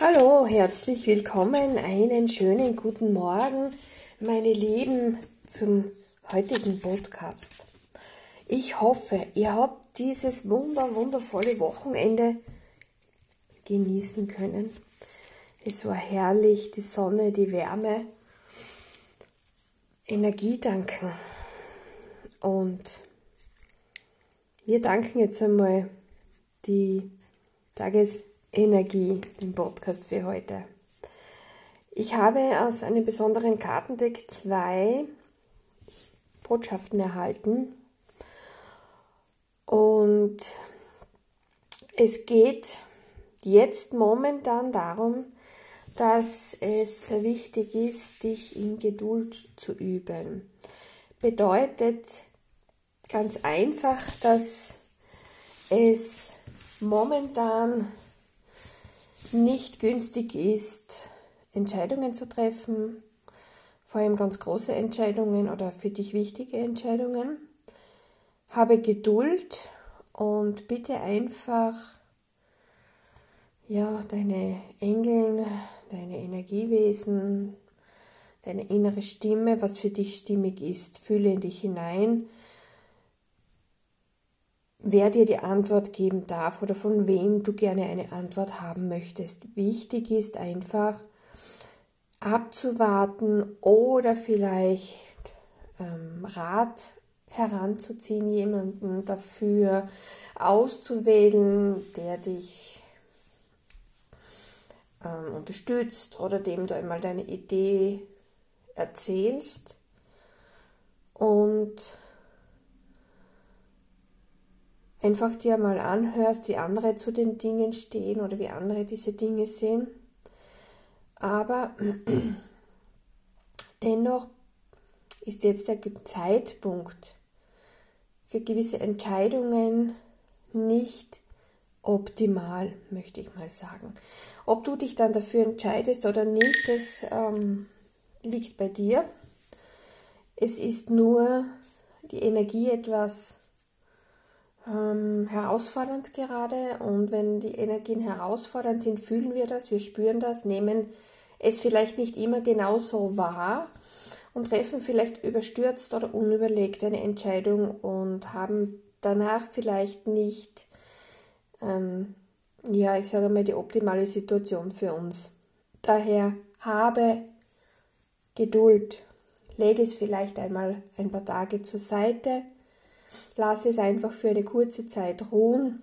Hallo, herzlich willkommen, einen schönen guten Morgen, meine Lieben, zum heutigen Podcast. Ich hoffe, ihr habt dieses wunder, wundervolle Wochenende genießen können. Es war herrlich, die Sonne, die Wärme, Energie danken. Und wir danken jetzt einmal die Tages Energie, den Podcast für heute. Ich habe aus einem besonderen Kartendeck zwei Botschaften erhalten und es geht jetzt momentan darum, dass es wichtig ist, dich in Geduld zu üben. Bedeutet ganz einfach, dass es momentan nicht günstig ist, Entscheidungen zu treffen, vor allem ganz große Entscheidungen oder für dich wichtige Entscheidungen. Habe Geduld und bitte einfach ja, deine Engel, deine Energiewesen, deine innere Stimme, was für dich stimmig ist, fühle in dich hinein wer dir die Antwort geben darf oder von wem du gerne eine Antwort haben möchtest. Wichtig ist einfach abzuwarten oder vielleicht ähm, Rat heranzuziehen, jemanden dafür auszuwählen, der dich ähm, unterstützt oder dem du einmal deine Idee erzählst. Und einfach dir mal anhörst, wie andere zu den Dingen stehen oder wie andere diese Dinge sehen. Aber dennoch ist jetzt der Zeitpunkt für gewisse Entscheidungen nicht optimal, möchte ich mal sagen. Ob du dich dann dafür entscheidest oder nicht, das ähm, liegt bei dir. Es ist nur die Energie etwas ähm, herausfordernd gerade. Und wenn die Energien herausfordernd sind, fühlen wir das, wir spüren das, nehmen es vielleicht nicht immer genauso wahr und treffen vielleicht überstürzt oder unüberlegt eine Entscheidung und haben danach vielleicht nicht, ähm, ja, ich sage mal, die optimale Situation für uns. Daher habe Geduld, lege es vielleicht einmal ein paar Tage zur Seite Lass es einfach für eine kurze Zeit ruhen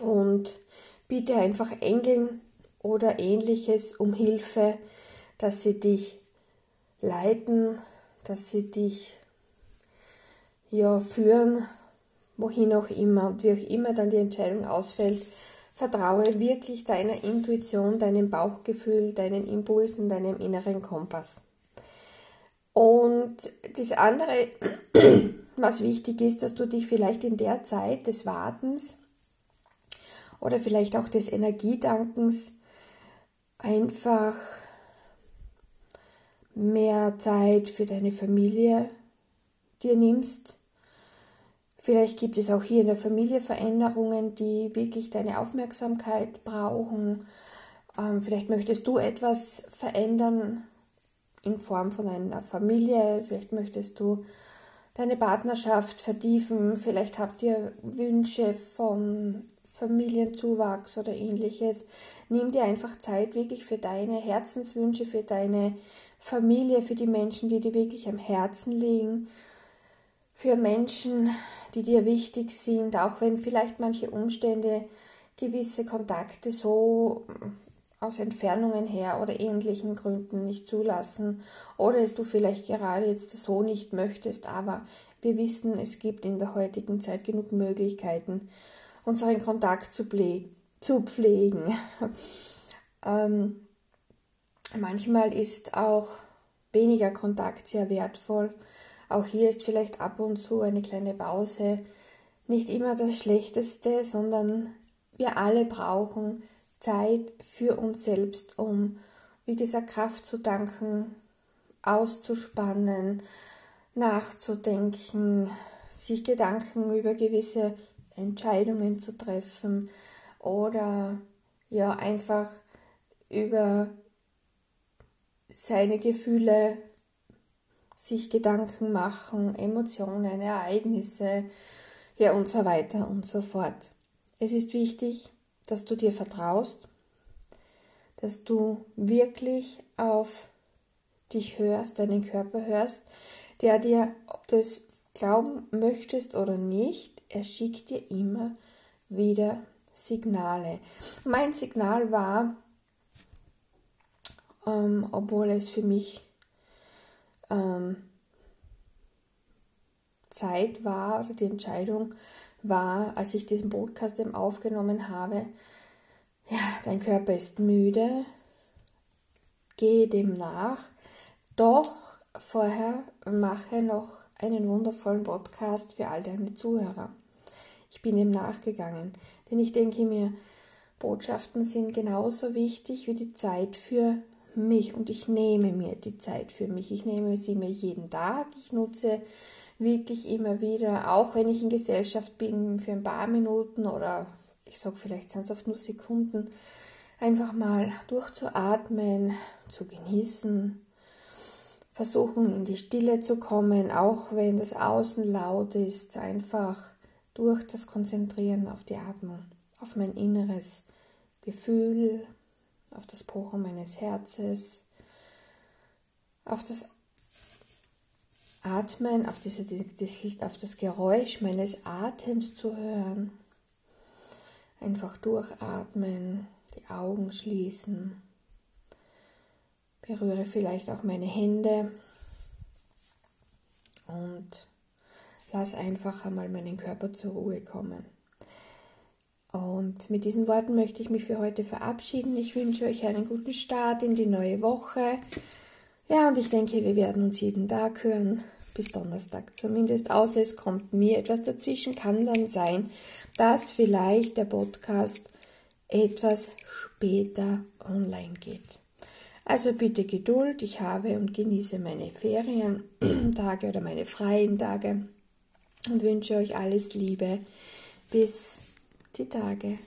und bitte einfach Engeln oder ähnliches um Hilfe, dass sie dich leiten, dass sie dich ja führen, wohin auch immer und wie auch immer dann die Entscheidung ausfällt. Vertraue wirklich deiner Intuition, deinem Bauchgefühl, deinen Impulsen, deinem inneren Kompass. Und das andere was wichtig ist, dass du dich vielleicht in der Zeit des Wartens oder vielleicht auch des Energiedankens einfach mehr Zeit für deine Familie dir nimmst. Vielleicht gibt es auch hier in der Familie Veränderungen, die wirklich deine Aufmerksamkeit brauchen. Ähm, vielleicht möchtest du etwas verändern in Form von einer Familie. Vielleicht möchtest du deine Partnerschaft vertiefen. Vielleicht habt ihr Wünsche von Familienzuwachs oder ähnliches. Nimm dir einfach Zeit wirklich für deine Herzenswünsche, für deine Familie, für die Menschen, die dir wirklich am Herzen liegen, für Menschen, die dir wichtig sind, auch wenn vielleicht manche Umstände gewisse Kontakte so aus Entfernungen her oder ähnlichen Gründen nicht zulassen oder es du vielleicht gerade jetzt so nicht möchtest, aber wir wissen, es gibt in der heutigen Zeit genug Möglichkeiten, unseren Kontakt zu, zu pflegen. ähm, manchmal ist auch weniger Kontakt sehr wertvoll. Auch hier ist vielleicht ab und zu eine kleine Pause nicht immer das Schlechteste, sondern wir alle brauchen Zeit für uns selbst, um, wie gesagt, Kraft zu danken, auszuspannen, nachzudenken, sich Gedanken über gewisse Entscheidungen zu treffen oder ja einfach über seine Gefühle sich Gedanken machen, Emotionen, Ereignisse, ja und so weiter und so fort. Es ist wichtig, dass du dir vertraust, dass du wirklich auf dich hörst, deinen Körper hörst, der dir, ob du es glauben möchtest oder nicht, er schickt dir immer wieder Signale. Mein Signal war, ähm, obwohl es für mich ähm, Zeit war oder die Entscheidung war, als ich diesen Podcast eben aufgenommen habe, ja, dein Körper ist müde, gehe dem nach, doch vorher mache noch einen wundervollen Podcast für all deine Zuhörer. Ich bin ihm nachgegangen, denn ich denke mir, Botschaften sind genauso wichtig wie die Zeit für mich und ich nehme mir die Zeit für mich. Ich nehme sie mir jeden Tag. Ich nutze wirklich immer wieder, auch wenn ich in Gesellschaft bin, für ein paar Minuten oder ich sage vielleicht sind es oft nur Sekunden, einfach mal durchzuatmen, zu genießen, versuchen in die Stille zu kommen, auch wenn das Außen laut ist, einfach durch das Konzentrieren auf die Atmung, auf mein inneres Gefühl, auf das Pochen meines Herzens, auf das Atmen, auf, diese, auf das Geräusch meines Atems zu hören. Einfach durchatmen, die Augen schließen. Berühre vielleicht auch meine Hände und lass einfach einmal meinen Körper zur Ruhe kommen. Und mit diesen Worten möchte ich mich für heute verabschieden. Ich wünsche euch einen guten Start in die neue Woche. Ja, und ich denke, wir werden uns jeden Tag hören, bis Donnerstag zumindest, außer es kommt mir etwas dazwischen, kann dann sein, dass vielleicht der Podcast etwas später online geht. Also bitte Geduld, ich habe und genieße meine Ferientage oder meine freien Tage und wünsche euch alles Liebe. Bis die Tage.